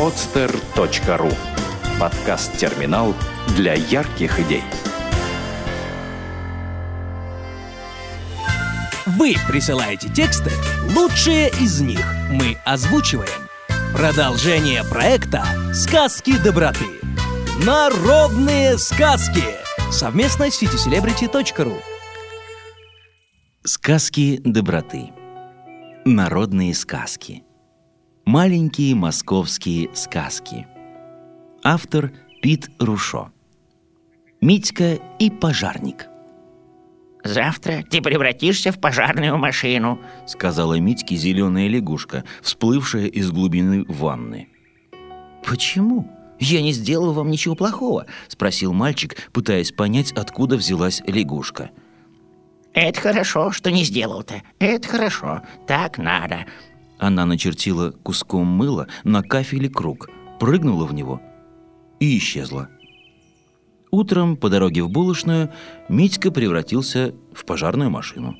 podster.ru Подкаст-терминал для ярких идей. Вы присылаете тексты, лучшие из них мы озвучиваем. Продолжение проекта «Сказки доброты». Народные сказки. Совместно с citycelebrity.ru Сказки доброты. Народные сказки. Маленькие московские сказки. Автор Пит Рушо. Митька и пожарник. «Завтра ты превратишься в пожарную машину», — сказала Митьке зеленая лягушка, всплывшая из глубины ванны. «Почему? Я не сделал вам ничего плохого», — спросил мальчик, пытаясь понять, откуда взялась лягушка. «Это хорошо, что не сделал-то. Это хорошо. Так надо». Она начертила куском мыла на кафеле круг, прыгнула в него и исчезла. Утром по дороге в булочную Митька превратился в пожарную машину.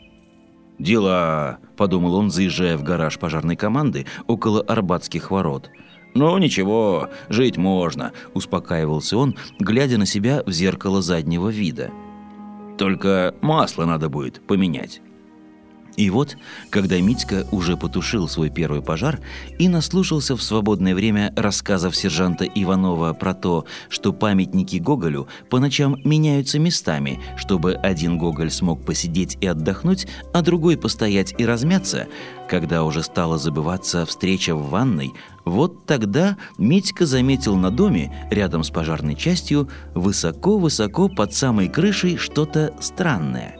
«Дела», — подумал он, заезжая в гараж пожарной команды около Арбатских ворот. «Ну, ничего, жить можно», — успокаивался он, глядя на себя в зеркало заднего вида. «Только масло надо будет поменять». И вот, когда Митька уже потушил свой первый пожар и наслушался в свободное время рассказов сержанта Иванова про то, что памятники Гоголю по ночам меняются местами, чтобы один Гоголь смог посидеть и отдохнуть, а другой постоять и размяться, когда уже стала забываться встреча в ванной, вот тогда Митька заметил на доме, рядом с пожарной частью, высоко-высоко под самой крышей что-то странное –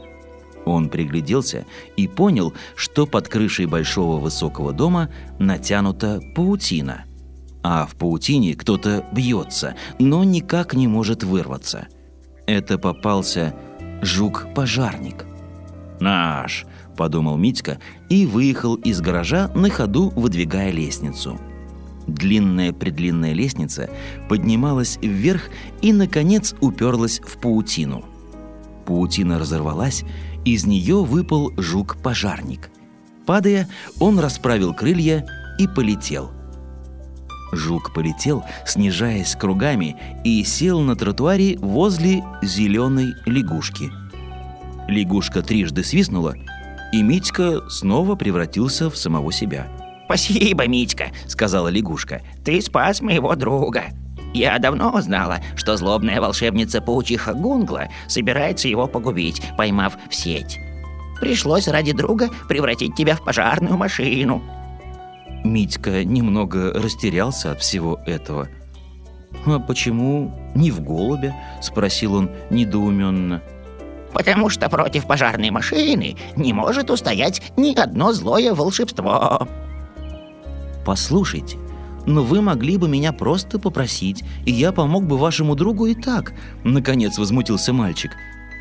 он пригляделся и понял, что под крышей большого высокого дома натянута паутина. А в паутине кто-то бьется, но никак не может вырваться. Это попался жук-пожарник. «Наш!» – подумал Митька и выехал из гаража на ходу, выдвигая лестницу. Длинная-предлинная лестница поднималась вверх и, наконец, уперлась в паутину. Паутина разорвалась, из нее выпал жук-пожарник. Падая, он расправил крылья и полетел. Жук полетел, снижаясь кругами, и сел на тротуаре возле зеленой лягушки. Лягушка трижды свистнула, и Митька снова превратился в самого себя. «Спасибо, Митька», — сказала лягушка. «Ты спас моего друга». Я давно знала, что злобная волшебница паучиха Гунгла собирается его погубить, поймав в сеть. Пришлось ради друга превратить тебя в пожарную машину. Митька немного растерялся от всего этого. «А почему не в голубя?» – спросил он недоуменно. «Потому что против пожарной машины не может устоять ни одно злое волшебство». «Послушайте, но вы могли бы меня просто попросить, и я помог бы вашему другу и так», — наконец возмутился мальчик.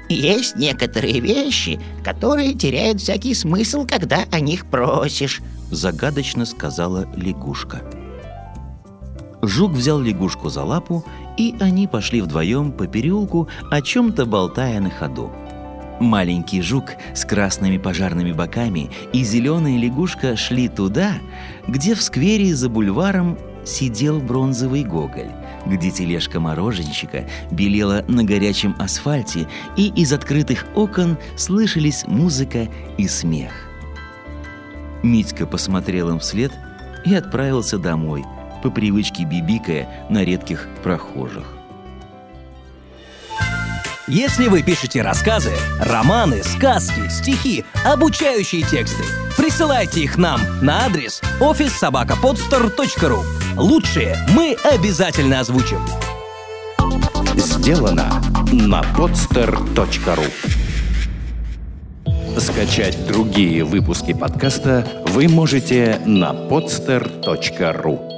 «Есть некоторые вещи, которые теряют всякий смысл, когда о них просишь», — загадочно сказала лягушка. Жук взял лягушку за лапу, и они пошли вдвоем по переулку, о чем-то болтая на ходу. Маленький жук с красными пожарными боками и зеленая лягушка шли туда, где в сквере за бульваром сидел бронзовый гоголь, где тележка мороженщика белела на горячем асфальте, и из открытых окон слышались музыка и смех. Митька посмотрел им вслед и отправился домой, по привычке бибикая на редких прохожих. Если вы пишете рассказы, романы, сказки, стихи, обучающие тексты, присылайте их нам на адрес офиссобакаподстер.ру. Лучшие мы обязательно озвучим. Сделано на podster.ru Скачать другие выпуски подкаста вы можете на podster.ru